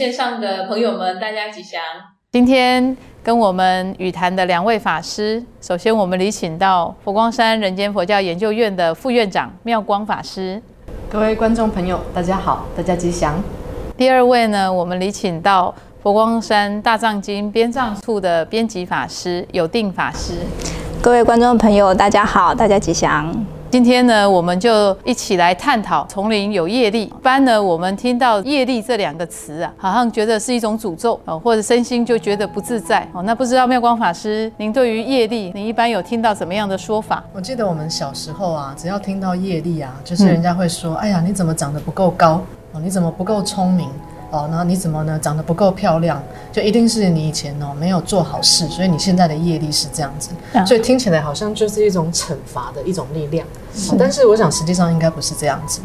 线上的朋友们，大家吉祥。今天跟我们语谈的两位法师，首先我们礼请到佛光山人间佛教研究院的副院长妙光法师。各位观众朋友，大家好，大家吉祥。第二位呢，我们礼请到佛光山大藏经编藏处的编辑法师有定法师。各位观众朋友，大家好，大家吉祥。今天呢，我们就一起来探讨丛林有业力。一般呢，我们听到业力这两个词啊，好像觉得是一种诅咒哦，或者身心就觉得不自在哦。那不知道妙光法师，您对于业力，您一般有听到怎么样的说法？我记得我们小时候啊，只要听到业力啊，就是人家会说：“哎呀，你怎么长得不够高哦？你怎么不够聪明？”哦，然后你怎么呢？长得不够漂亮，就一定是你以前哦没有做好事，所以你现在的业力是这样子，所以听起来好像就是一种惩罚的一种力量。但是我想实际上应该不是这样子。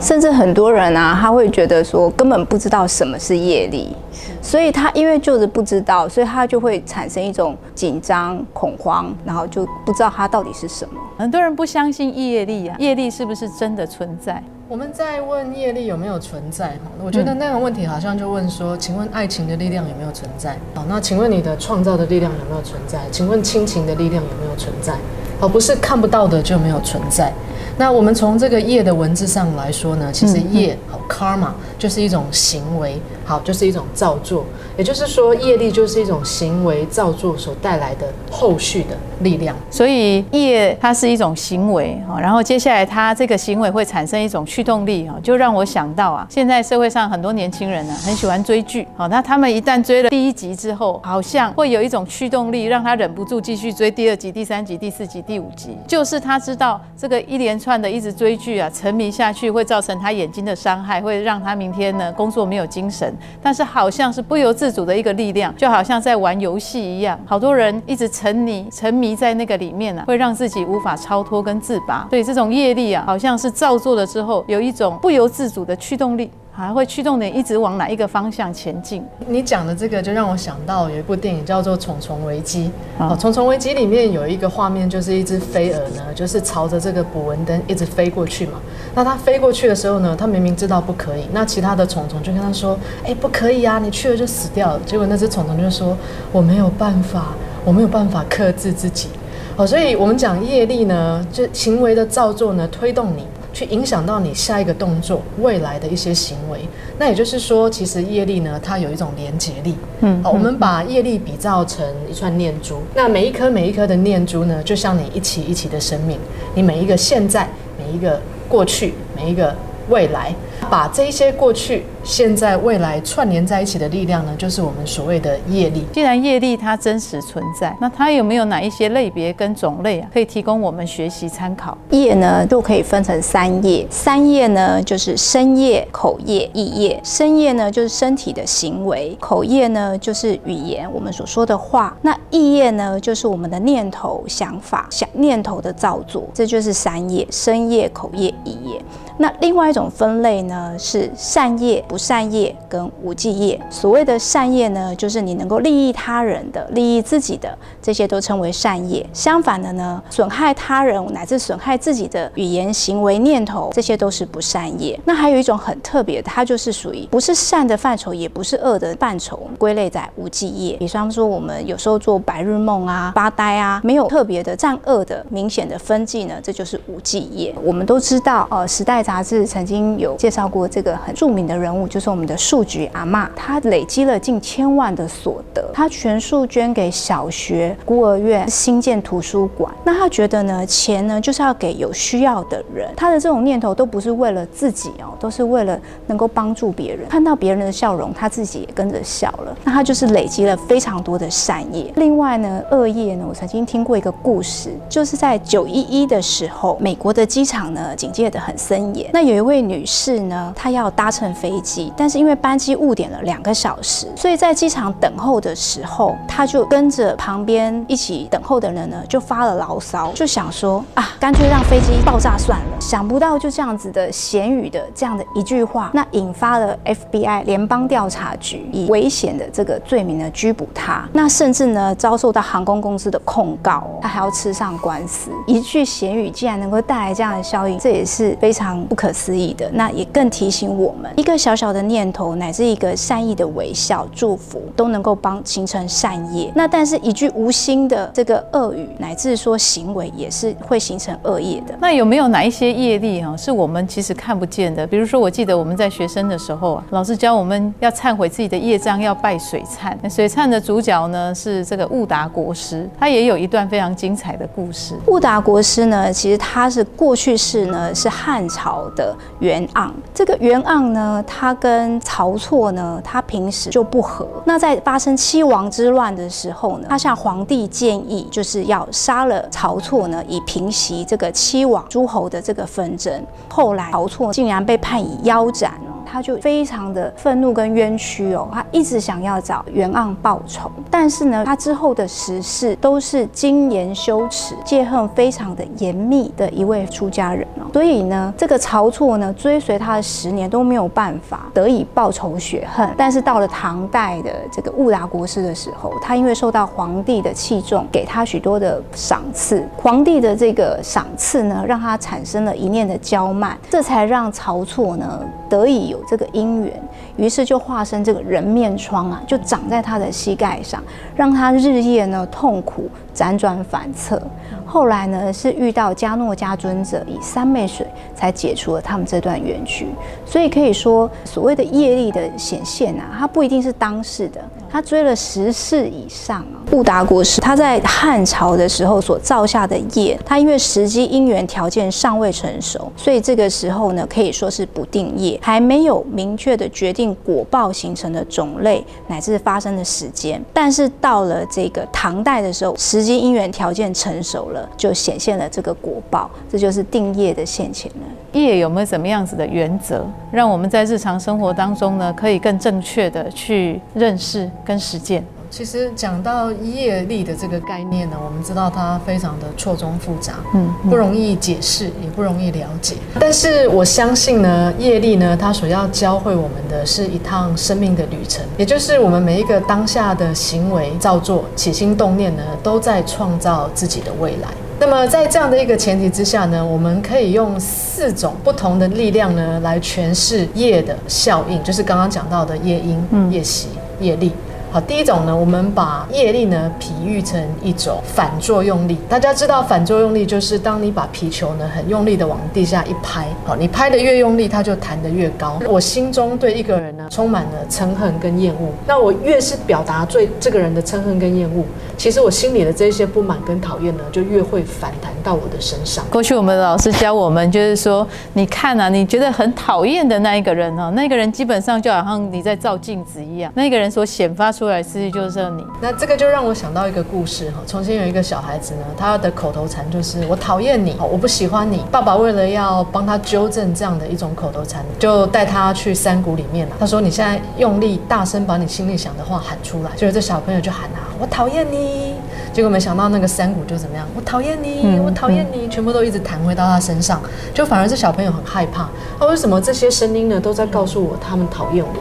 甚至很多人啊，他会觉得说根本不知道什么是业力，所以他因为就是不知道，所以他就会产生一种紧张恐慌，然后就不知道它到底是什么。很多人不相信业力啊，业力是不是真的存在？我们在问业力有没有存在哈？我觉得那个问题好像就问说，请问爱情的力量有没有存在？好，那请问你的创造的力量有没有存在？请问亲情的力量有没有存在？哦，不是看不到的就没有存在。那我们从这个业的文字上来说呢，其实业和 karma 就是一种行为，好就是一种造作。也就是说，业力就是一种行为造作所带来的后续的力量。所以业它是一种行为哈，然后接下来它这个行为会产生一种驱动力哈，就让我想到啊，现在社会上很多年轻人呢很喜欢追剧好，那他们一旦追了第一集之后，好像会有一种驱动力，让他忍不住继续追第二集、第三集、第四集、第五集。就是他知道这个一连串的一直追剧啊，沉迷下去会造成他眼睛的伤害，会让他明明天呢工作没有精神。但是好像是不由自主的一个力量，就好像在玩游戏一样，好多人一直沉迷沉迷在那个里面啊，会让自己无法超脱跟自拔。所以这种业力啊，好像是造作了之后，有一种不由自主的驱动力。还会驱动你一直往哪一个方向前进？你讲的这个就让我想到有一部电影叫做《虫虫危机》。哦，《虫虫危机》里面有一个画面，就是一只飞蛾呢，就是朝着这个捕蚊灯一直飞过去嘛。那它飞过去的时候呢，它明明知道不可以，那其他的虫虫就跟它说：“哎，不可以啊，你去了就死掉了。”结果那只虫虫就说：“我没有办法，我没有办法克制自己。”哦，所以我们讲业力呢，就行为的造作呢，推动你。去影响到你下一个动作、未来的一些行为，那也就是说，其实业力呢，它有一种连结力。嗯，好，我们把业力比造成一串念珠，那每一颗每一颗的念珠呢，就像你一期一期的生命，你每一个现在、每一个过去、每一个未来。把这些过去、现在、未来串联在一起的力量呢，就是我们所谓的业力。既然业力它真实存在，那它有没有哪一些类别跟种类啊，可以提供我们学习参考？业呢，都可以分成三业。三业呢，就是身业、口业、意业。身业呢，就是身体的行为；口业呢，就是语言，我们所说的话。那意业呢，就是我们的念头、想法、想念头的造作。这就是三业：身业、口业、意业。那另外一种分类呢，是善业、不善业跟无记业。所谓的善业呢，就是你能够利益他人的、利益自己的，这些都称为善业。相反的呢，损害他人乃至损害自己的语言、行为、念头，这些都是不善业。那还有一种很特别，它就是属于不是善的范畴，也不是恶的范畴，归类在无记业。比方说，我们有时候做白日梦啊、发呆啊，没有特别的善恶的明显的分际呢，这就是无记业。我们都知道，呃，时代。杂志曾经有介绍过这个很著名的人物，就是我们的数据阿妈，她累积了近千万的所得，她全数捐给小学、孤儿院、新建图书馆。那她觉得呢，钱呢就是要给有需要的人，她的这种念头都不是为了自己哦，都是为了能够帮助别人。看到别人的笑容，她自己也跟着笑了。那她就是累积了非常多的善业。另外呢，恶业呢，我曾经听过一个故事，就是在九一一的时候，美国的机场呢警戒的很森严。那有一位女士呢，她要搭乘飞机，但是因为班机误点了两个小时，所以在机场等候的时候，他就跟着旁边一起等候的人呢，就发了牢骚，就想说啊，干脆让飞机爆炸算了。想不到就这样子的咸语的这样的一句话，那引发了 FBI 联邦调查局以危险的这个罪名呢拘捕他，那甚至呢遭受到航空公司的控告，他还要吃上官司。一句咸语竟然能够带来这样的效应，这也是非常。不可思议的，那也更提醒我们，一个小小的念头乃至一个善意的微笑、祝福，都能够帮形成善业。那但是一句无心的这个恶语，乃至说行为，也是会形成恶业的。那有没有哪一些业力哈，是我们其实看不见的？比如说，我记得我们在学生的时候啊，老师教我们要忏悔自己的业障，要拜水忏。水忏的主角呢是这个悟达国师，他也有一段非常精彩的故事。悟达国师呢，其实他是过去式呢是汉朝的元盎。这个元盎呢，他他跟曹错呢，他平时就不和。那在发生七王之乱的时候呢，他向皇帝建议，就是要杀了曹错呢，以平息这个七王诸侯的这个纷争。后来曹错竟然被判以腰斩。他就非常的愤怒跟冤屈哦，他一直想要找袁盎报仇，但是呢，他之后的时事都是精严羞耻、戒恨非常的严密的一位出家人哦，所以呢，这个晁错呢，追随他的十年都没有办法得以报仇雪恨。但是到了唐代的这个悟达国师的时候，他因为受到皇帝的器重，给他许多的赏赐，皇帝的这个赏赐呢，让他产生了一念的骄慢，这才让晁错呢得以有。这个因缘，于是就化身这个人面疮啊，就长在他的膝盖上，让他日夜呢痛苦。辗转反侧，后来呢是遇到迦诺迦尊者以三昧水才解除了他们这段冤屈。所以可以说，所谓的业力的显现啊，它不一定是当世的，他追了十世以上啊。布达国师他在汉朝的时候所造下的业，他因为时机因缘条件尚未成熟，所以这个时候呢可以说是不定业，还没有明确的决定果报形成的种类乃至发生的时间。但是到了这个唐代的时候，时机因缘条件成熟了，就显现了这个果报，这就是定业的现前了。业有没有什么样子的原则，让我们在日常生活当中呢，可以更正确的去认识跟实践？其实讲到业力的这个概念呢，我们知道它非常的错综复杂，嗯，不容易解释，也不容易了解。但是我相信呢，业力呢，它所要教会我们的是一趟生命的旅程，也就是我们每一个当下的行为造作、起心动念呢，都在创造自己的未来。那么在这样的一个前提之下呢，我们可以用四种不同的力量呢，来诠释业的效应，就是刚刚讲到的业因、业习、业力。好，第一种呢，我们把业力呢比喻成一种反作用力。大家知道反作用力就是当你把皮球呢很用力的往地下一拍，好，你拍的越用力，它就弹得越高。我心中对一个人呢充满了憎恨跟厌恶，那我越是表达对这个人的憎恨跟厌恶，其实我心里的这些不满跟讨厌呢就越会反弹到我的身上。过去我们的老师教我们就是说，你看啊，你觉得很讨厌的那一个人哦，那个人基本上就好像你在照镜子一样，那个人所显发。出来实际就是你，那这个就让我想到一个故事哈。从前有一个小孩子呢，他的口头禅就是“我讨厌你，我不喜欢你”。爸爸为了要帮他纠正这样的一种口头禅，就带他去山谷里面了。他说：“你现在用力大声把你心里想的话喊出来。”就是这小朋友就喊啊：“我讨厌你！”结果没想到那个山谷就怎么样？“我讨厌你，我讨厌你！”全部都一直弹回到他身上，就反而是小朋友很害怕。他为什么这些声音呢都在告诉我他们讨厌我？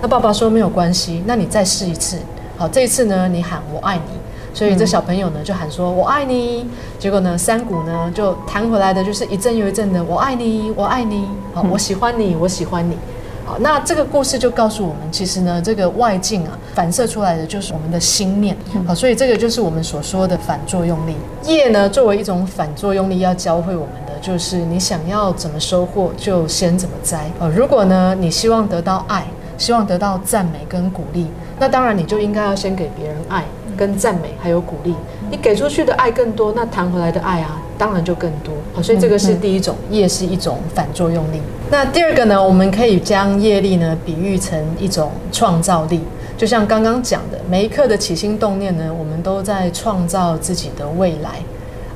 那爸爸说没有关系，那你再试一次。好，这一次呢，你喊我爱你，所以这小朋友呢就喊说我爱你。结果呢，山谷呢就弹回来的就是一阵又一阵的我爱你，我爱你。好，我喜欢你，我喜欢你。好，那这个故事就告诉我们，其实呢，这个外境啊反射出来的就是我们的心念。好，所以这个就是我们所说的反作用力。业呢作为一种反作用力，要教会我们的就是你想要怎么收获，就先怎么栽。哦，如果呢你希望得到爱。希望得到赞美跟鼓励，那当然你就应该要先给别人爱、跟赞美还有鼓励。你给出去的爱更多，那弹回来的爱啊，当然就更多。好，所以这个是第一种，业是一种反作用力。那第二个呢，我们可以将业力呢比喻成一种创造力，就像刚刚讲的，每一刻的起心动念呢，我们都在创造自己的未来。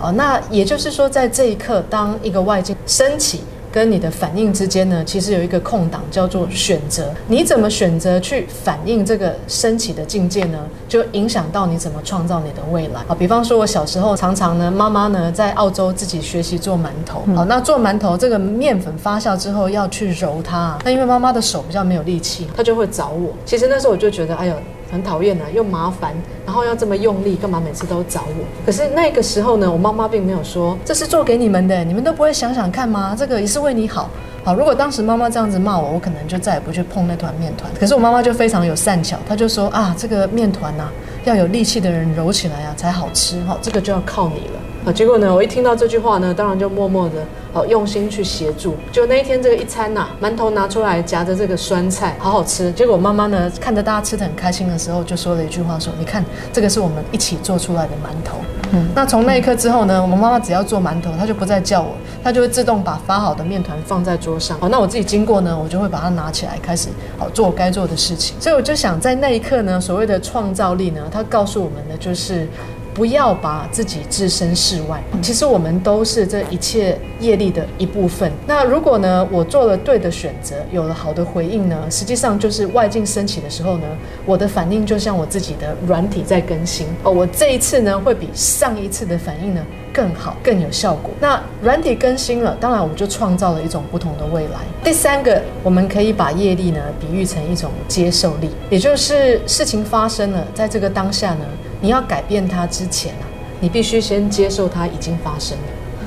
哦，那也就是说，在这一刻，当一个外境升起。跟你的反应之间呢，其实有一个空档，叫做选择。你怎么选择去反应这个升起的境界呢？就影响到你怎么创造你的未来。啊，比方说，我小时候常常呢，妈妈呢在澳洲自己学习做馒头。好，那做馒头这个面粉发酵之后要去揉它，那因为妈妈的手比较没有力气，她就会找我。其实那时候我就觉得，哎呦。很讨厌啊，又麻烦，然后要这么用力，干嘛每次都找我？可是那个时候呢，我妈妈并没有说这是做给你们的，你们都不会想想看吗？这个也是为你好。好，如果当时妈妈这样子骂我，我可能就再也不去碰那团面团。可是我妈妈就非常有善巧，她就说啊，这个面团呐、要有力气的人揉起来啊才好吃哈，这个就要靠你了。啊，结果呢，我一听到这句话呢，当然就默默的哦用心去协助。就那一天这个一餐呐、馒头拿出来夹着这个酸菜，好好吃。结果妈妈呢看着大家吃的很开心的时候，就说了一句话说：“你看，这个是我们一起做出来的馒头。”嗯，那从那一刻之后呢，我们妈妈只要做馒头，她就不再叫我，她就会自动把发好的面团放在桌上。好，那我自己经过呢，我就会把它拿起来，开始好做我该做的事情。所以我就想，在那一刻呢，所谓的创造力呢，它告诉我们的就是。不要把自己置身事外，其实我们都是这一切业力的一部分。那如果呢，我做了对的选择，有了好的回应呢，实际上就是外境升起的时候呢，我的反应就像我自己的软体在更新哦，我这一次呢会比上一次的反应呢更好、更有效果。那软体更新了，当然我们就创造了一种不同的未来。第三个，我们可以把业力呢比喻成一种接受力，也就是事情发生了，在这个当下呢。你要改变它之前啊，你必须先接受它已经发生了。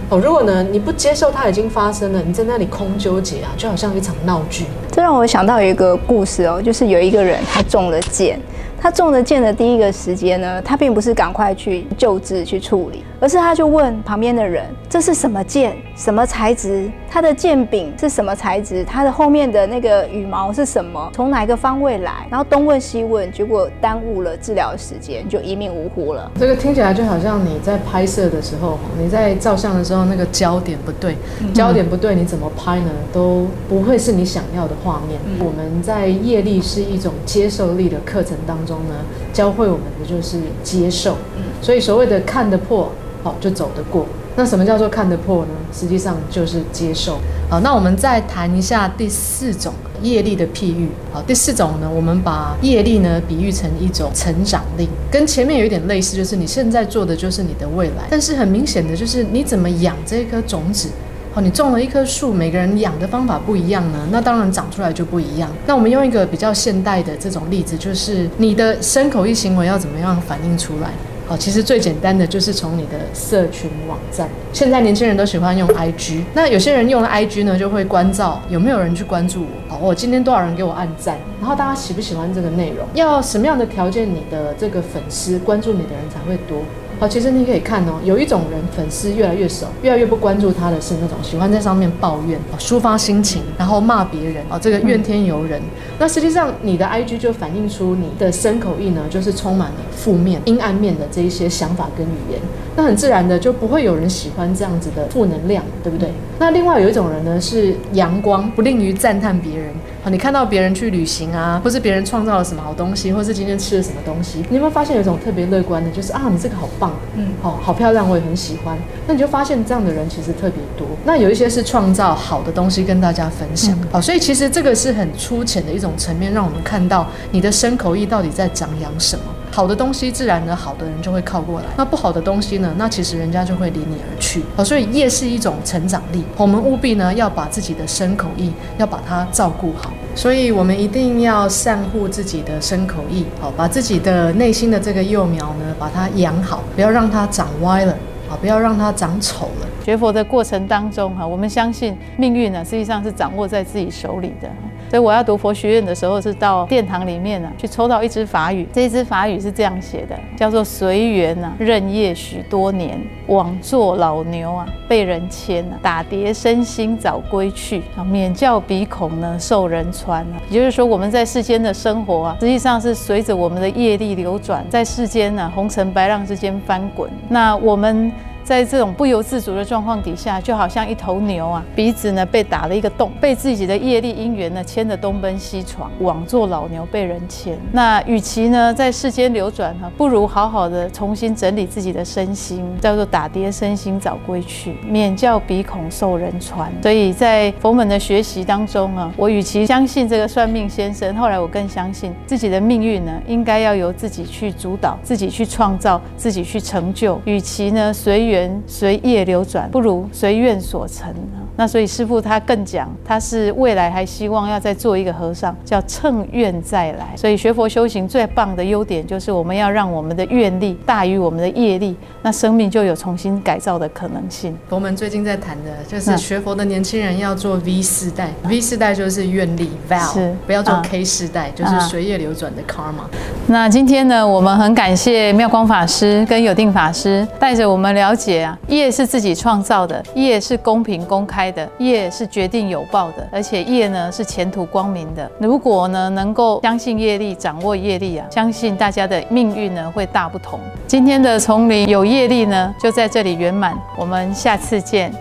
哦，如果呢你不接受它已经发生了，你在那里空纠结啊，就好像一场闹剧。这让我想到有一个故事哦，就是有一个人他中了箭，他中了箭的第一个时间呢，他并不是赶快去救治去处理，而是他就问旁边的人：“这是什么剑？什么材质？它的剑柄是什么材质？它的后面的那个羽毛是什么？从哪个方位来？”然后东问西问，结果耽误了治疗的时间，就一命呜呼了。这个听起来就好像你在拍摄的时候，你在照相的时候，那个焦点不对，焦点不对，你怎么拍呢？都不会是你想要的画面。我们在业力是一种接受力的课程当中呢，教会我们的就是接受。所以所谓的看得破，好就走得过。那什么叫做看得破呢？实际上就是接受。好，那我们再谈一下第四种业力的譬喻。好，第四种呢，我们把业力呢比喻成一种成长力，跟前面有一点类似，就是你现在做的就是你的未来。但是很明显的就是你怎么养这颗种子。好，你种了一棵树，每个人养的方法不一样呢，那当然长出来就不一样。那我们用一个比较现代的这种例子，就是你的身口意行为要怎么样反映出来？好，其实最简单的就是从你的社群网站。现在年轻人都喜欢用 IG，那有些人用了 IG 呢，就会关照有没有人去关注我。好，我今天多少人给我按赞，然后大家喜不喜欢这个内容？要什么样的条件，你的这个粉丝关注你的人才会多？好，其实你可以看哦，有一种人粉丝越来越少，越来越不关注他的是那种喜欢在上面抱怨、抒发心情，然后骂别人哦，这个怨天尤人。那实际上你的 IG 就反映出你的深口意呢，就是充满了负面、阴暗面的这一些想法跟语言。那很自然的就不会有人喜欢这样子的负能量，对不对？那另外有一种人呢是阳光，不吝于赞叹别人。好，你看到别人去旅行啊，或是别人创造了什么好东西，或是今天吃了什么东西，你有没有发现有一种特别乐观的，就是啊，你这个好棒，嗯，好好漂亮，我也很喜欢。那你就发现这样的人其实特别多。那有一些是创造好的东西跟大家分享，好，所以其实这个是很粗浅的一种层面，让我们看到你的身口意到底在张扬什么。好的东西，自然呢，好的人就会靠过来；那不好的东西呢，那其实人家就会离你而去。好，所以业是一种成长力，我们务必呢要把自己的身口意要把它照顾好。所以我们一定要善护自己的身口意，好，把自己的内心的这个幼苗呢，把它养好，不要让它长歪了，好，不要让它长丑了。学佛的过程当中，哈，我们相信命运呢，实际上是掌握在自己手里的。所以我要读佛学院的时候，是到殿堂里面呢，去抽到一支法语。这支法语是这样写的，叫做“随缘啊，任业许多年，枉做老牛啊，被人牵啊，打跌身心早归去啊，免教鼻孔呢，受人穿啊。”也就是说，我们在世间的生活啊，实际上是随着我们的业力流转，在世间呢，红尘白浪之间翻滚。那我们。在这种不由自主的状况底下，就好像一头牛啊，鼻子呢被打了一个洞，被自己的业力因缘呢牵着东奔西闯，枉做老牛被人牵。那与其呢在世间流转哈，不如好好的重新整理自己的身心，叫做打跌身心早归去，免教鼻孔受人传。所以在佛门的学习当中啊，我与其相信这个算命先生，后来我更相信自己的命运呢，应该要由自己去主导，自己去创造，自己去成就。与其呢随缘。缘随业流转，不如随愿所成。那所以师父他更讲，他是未来还希望要再做一个和尚，叫乘愿再来。所以学佛修行最棒的优点就是我们要让我们的愿力大于我们的业力，那生命就有重新改造的可能性。佛门最近在谈的就是嗯学佛的年轻人要做 V 世代，V 世代就是愿力 vow，是不要做啊 K 世代，就是随业流转的 karma。那今天呢，我们很感谢妙光法师跟有定法师带着我们了解啊，业是自己创造的，业是公平公开的，业是决定有报的，而且业呢是前途光明的。如果呢能够相信业力，掌握业力啊，相信大家的命运呢会大不同。今天的丛林有业力呢，就在这里圆满。我们下次见。